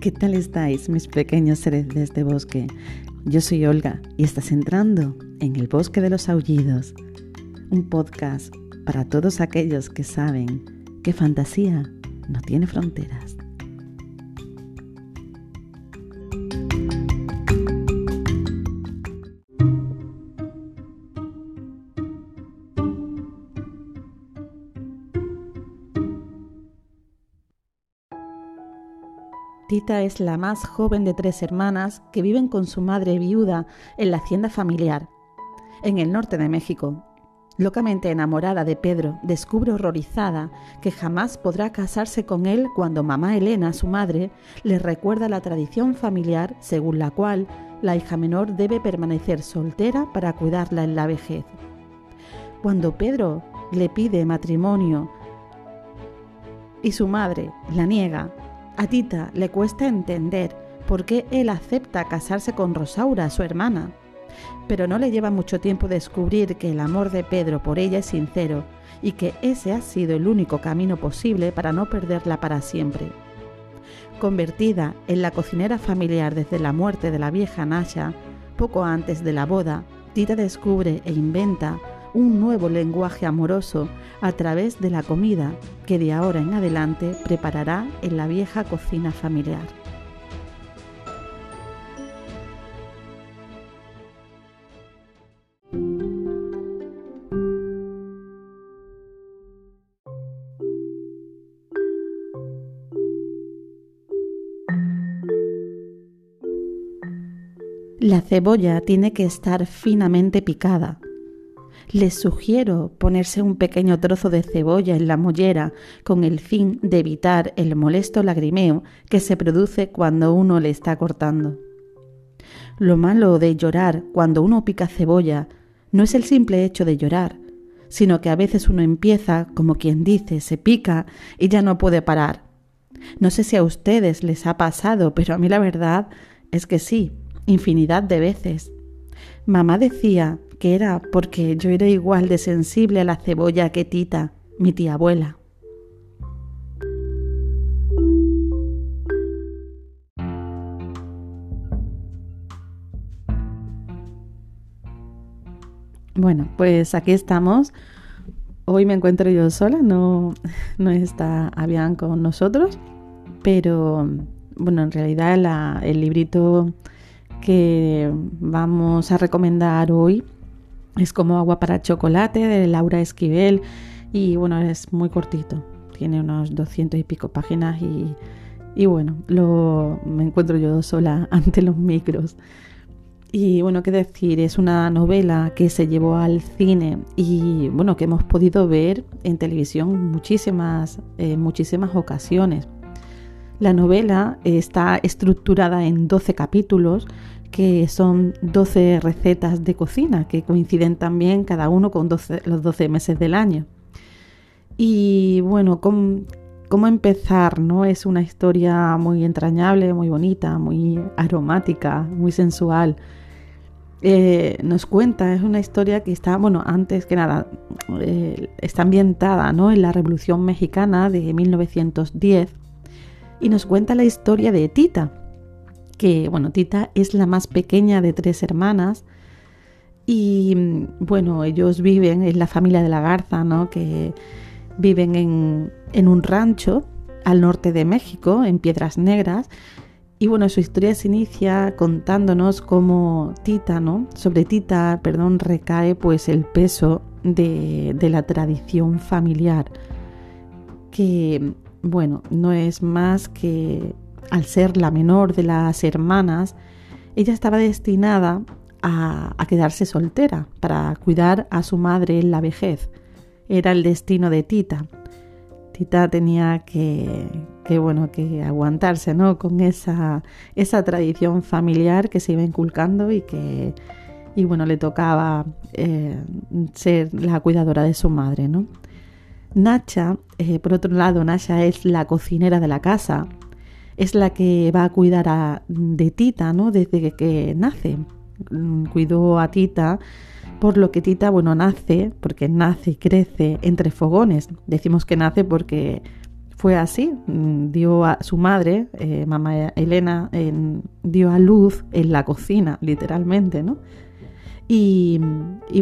¿Qué tal estáis, mis pequeños seres de este bosque? Yo soy Olga y estás entrando en el Bosque de los Aullidos, un podcast para todos aquellos que saben que fantasía no tiene fronteras. Tita es la más joven de tres hermanas que viven con su madre viuda en la hacienda familiar, en el norte de México. Locamente enamorada de Pedro, descubre horrorizada que jamás podrá casarse con él cuando mamá Elena, su madre, le recuerda la tradición familiar según la cual la hija menor debe permanecer soltera para cuidarla en la vejez. Cuando Pedro le pide matrimonio y su madre la niega, a Tita le cuesta entender por qué él acepta casarse con Rosaura, su hermana, pero no le lleva mucho tiempo descubrir que el amor de Pedro por ella es sincero y que ese ha sido el único camino posible para no perderla para siempre. Convertida en la cocinera familiar desde la muerte de la vieja Nasha, poco antes de la boda, Tita descubre e inventa un nuevo lenguaje amoroso a través de la comida que de ahora en adelante preparará en la vieja cocina familiar. La cebolla tiene que estar finamente picada les sugiero ponerse un pequeño trozo de cebolla en la mollera con el fin de evitar el molesto lagrimeo que se produce cuando uno le está cortando. Lo malo de llorar cuando uno pica cebolla no es el simple hecho de llorar, sino que a veces uno empieza, como quien dice, se pica y ya no puede parar. No sé si a ustedes les ha pasado, pero a mí la verdad es que sí, infinidad de veces. Mamá decía era porque yo era igual de sensible a la cebolla que Tita, mi tía abuela. Bueno, pues aquí estamos. Hoy me encuentro yo sola, no, no está Avian con nosotros, pero bueno, en realidad el librito que vamos a recomendar hoy es como agua para chocolate de Laura Esquivel y bueno, es muy cortito, tiene unos 200 y pico páginas y, bueno, lo, me encuentro yo sola ante los micros. Y bueno, qué decir, es una novela que se llevó al cine y bueno, que hemos podido ver en televisión muchísimas, eh, muchísimas ocasiones. La novela está estructurada en 12 capítulos que son 12 recetas de cocina que coinciden también cada uno con los 12 meses del año. Y bueno, ¿cómo, empezar? ¿no? Es una historia muy entrañable, muy bonita, muy aromática, muy sensual. Eh, nos cuenta, es una historia que está, bueno, antes que nada, eh, está ambientada ¿no? en la Revolución Mexicana de 1910 y nos cuenta la historia de Tita, que, bueno, Tita es la más pequeña de tres hermanas y, bueno, ellos viven, es la familia de la Garza, ¿no? Que viven en, en un rancho al norte de México, en Piedras Negras, y bueno, su historia se inicia contándonos cómo Tita, ¿no? Sobre Tita, perdón, recae pues el peso de, de, la tradición familiar, que bueno, no es más que al ser la menor de las hermanas, ella estaba destinada a, quedarse soltera para cuidar a su madre en la vejez. Era el destino de Tita. Tita tenía que, bueno, que aguantarse ¿no? con esa, esa tradición familiar que se iba inculcando y que y bueno, le tocaba eh, ser la cuidadora de su madre. ¿no? Nacha, eh, por otro lado, Nacha es la cocinera de la casa es la que va a cuidar a, de Tita, ¿no? Desde que, nace. Mm, cuidó a Tita, por lo que Tita, bueno, nace, porque nace y crece entre fogones. Decimos que nace porque fue así. Mm, dio a su madre, eh, mamá Elena, dio a luz en la cocina, literalmente, ¿no? Y,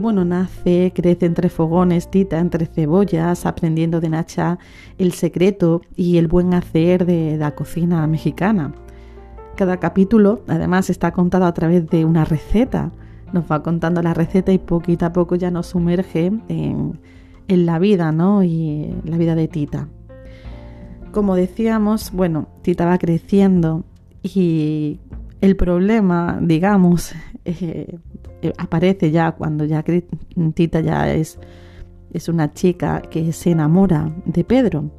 bueno, nace, crece entre fogones, Tita, entre cebollas, aprendiendo de Nacha el secreto y el buen hacer de la cocina mexicana. Cada capítulo, además, está contado a través de una receta. Nos va contando la receta y poquito a poco ya nos sumerge en, la vida, ¿no? Y la vida de Tita. Como decíamos, bueno, Tita va creciendo y el problema, digamos, eh, aparece ya cuando ya Tita ya es, es una chica que se enamora de Pedro.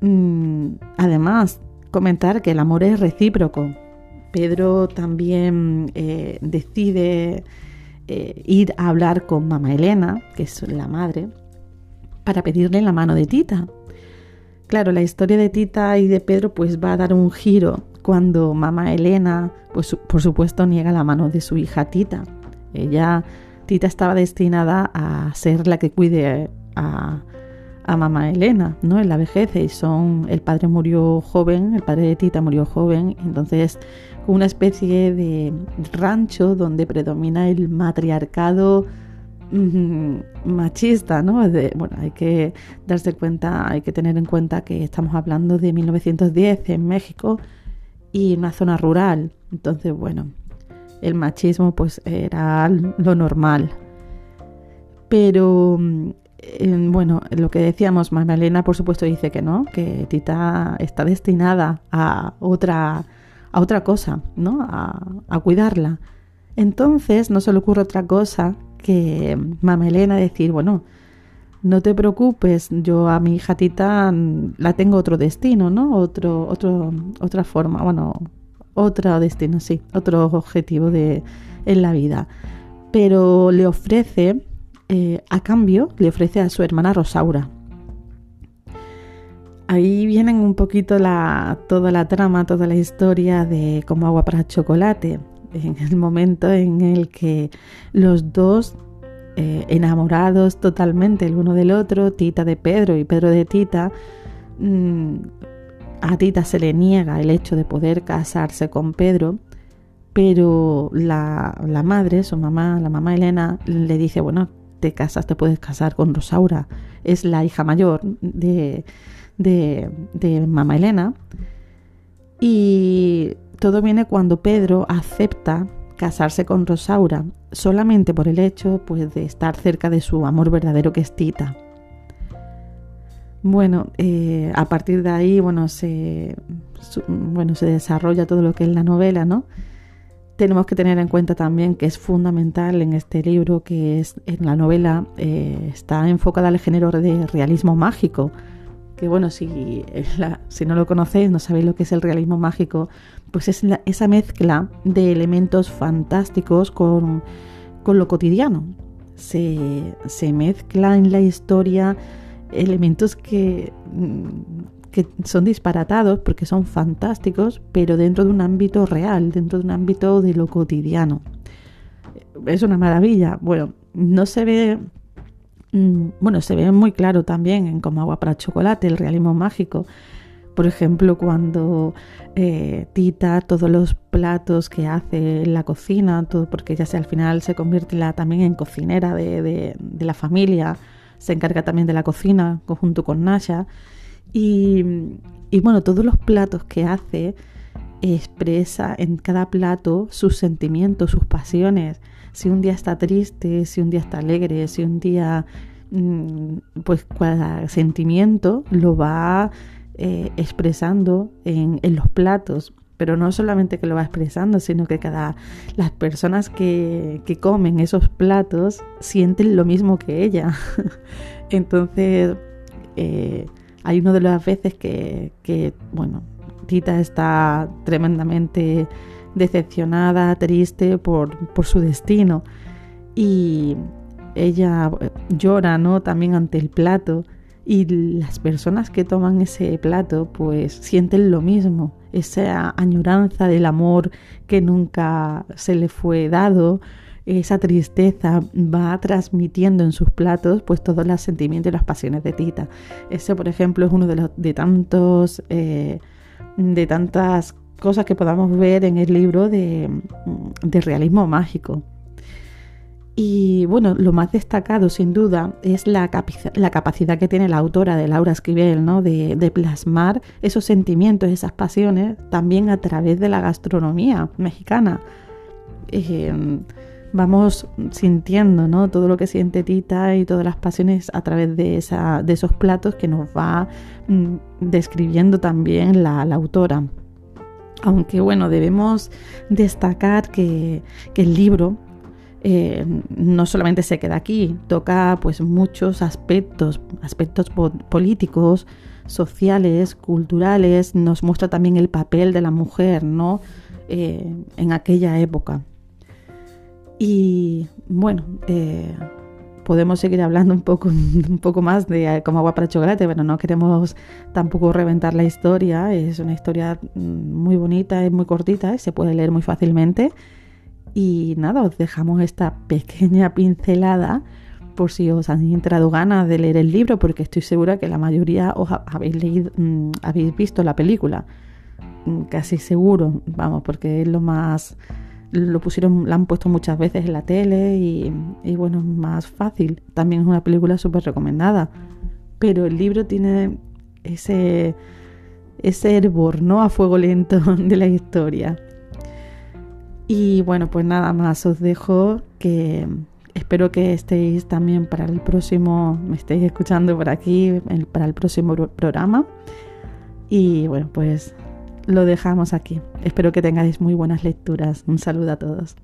Mm, además, comentar que el amor es recíproco. Pedro también eh, decide ir a hablar con mamá Elena, que es la madre, para pedirle la mano de Tita. Claro, la historia de Tita y de Pedro pues va a dar un giro cuando mamá Elena, pues por supuesto niega la mano de su hija Tita. Ella, Tita estaba destinada a ser la que cuide a, a mamá Elena, ¿no? En la vejez y son, el padre murió joven, el padre de Tita murió joven, entonces una especie de rancho donde predomina el matriarcado machista, ¿no? bueno, hay que darse cuenta, hay que tener en cuenta que estamos hablando de 1910 en México, y una zona rural. Entonces, bueno, el machismo pues era lo normal. Pero, mm, bueno, lo que decíamos, Magdalena por supuesto dice que no, que Tita está destinada a otra, a otra cosa, ¿no? A, a cuidarla. Entonces no se le ocurre otra cosa que Mama Elena decir, bueno, no te preocupes, yo a mi hija Tita la tengo otro destino, ¿no? Otro, otro, otra forma, bueno, otro destino, sí, otro objetivo de, en la vida. Pero le ofrece, eh, a cambio, le ofrece a su hermana Rosaura. Ahí vienen un poquito la, toda la trama, toda la historia de como agua para chocolate. En el momento en el que los dos eh, enamorados totalmente el uno del otro, Tita de Pedro y Pedro de Tita, mm, a Tita se le niega el hecho de poder casarse con Pedro, pero la, madre, su mamá, la mamá Elena, le dice, bueno, te casas, te puedes casar con Rosaura, es la hija mayor de, de, de mamá Elena. Y todo viene cuando Pedro acepta casarse con Rosaura solamente por el hecho pues, de estar cerca de su amor verdadero que es Tita. Bueno, eh, a partir de ahí, bueno se, bueno, se desarrolla todo lo que es la novela, ¿no? Tenemos que tener en cuenta también que es fundamental en este libro, que es en la novela eh, está enfocada al género de realismo mágico, que bueno, si, si no lo conocéis, no sabéis lo que es el realismo mágico, pues es esa mezcla de elementos fantásticos con, lo cotidiano. Se, se, mezcla en la historia elementos que, mm, que son disparatados porque son fantásticos, pero dentro de un ámbito real, dentro de un ámbito de lo cotidiano. Es una maravilla. Bueno, no se ve bueno, se ve muy claro también en Como agua para chocolate, el realismo mágico. Por ejemplo, cuando eh, Tita todos los platos que hace en la cocina, todo porque ella se, al final se convierte también en cocinera de, la familia, se encarga también de la cocina junto con Nasha. Y, y bueno, todos los platos que hace expresa en cada plato sus sentimientos, sus pasiones si un día está triste, si un día está alegre, si un día, mm, pues cada sentimiento lo va eh, expresando en, los platos. Pero no solamente que lo va expresando, sino que cada las personas que, comen esos platos sienten lo mismo que ella. Entonces, eh, hay una de las veces que, que, bueno, Tita está tremendamente decepcionada, triste por, su destino. Y ella llora, ¿no? También ante el plato. Y las personas que toman ese plato, pues sienten lo mismo, esa añoranza del amor que nunca se le fue dado, esa tristeza va transmitiendo en sus platos pues todos los sentimientos y las pasiones de Tita. Ese, por ejemplo, es uno de los de tantos eh, de tantas cosas que podamos ver en el libro de, de realismo mágico. Y bueno, lo más destacado sin duda es la, la capacidad que tiene la autora de Laura Esquivel, ¿no? De, de, plasmar esos sentimientos, esas pasiones, también a través de la gastronomía mexicana. Eh, vamos sintiendo ¿no? todo lo que siente Tita y todas las pasiones a través de, esa, de esos platos que nos va mm, describiendo también la autora. Aunque bueno, debemos destacar que, que el libro eh, no solamente se queda aquí, toca pues muchos aspectos, aspectos políticos, sociales, culturales, nos muestra también el papel de la mujer, ¿no? Eh, en aquella época. Y bueno, eh, podemos seguir hablando un poco, un poco más de como agua para chocolate, pero no queremos tampoco reventar la historia. Es una historia mm, muy bonita, es muy cortita, se puede leer muy fácilmente. Y nada, os dejamos esta pequeña pincelada por si os han entrado ganas de leer el libro, porque estoy segura que la mayoría os mm, habéis visto la película. Mm, casi seguro, vamos, porque es lo más lo pusieron, la han puesto muchas veces en la tele y, y bueno, es más fácil. También es una película súper recomendada. Pero el libro tiene ese, ese hervor, ¿no? A fuego lento de la historia. Y bueno, pues nada más os dejo que espero que estéis también para el próximo, me estéis escuchando por aquí, para el próximo programa. Y bueno, pues lo dejamos aquí. Espero que tengáis muy buenas lecturas. Un saludo a todos.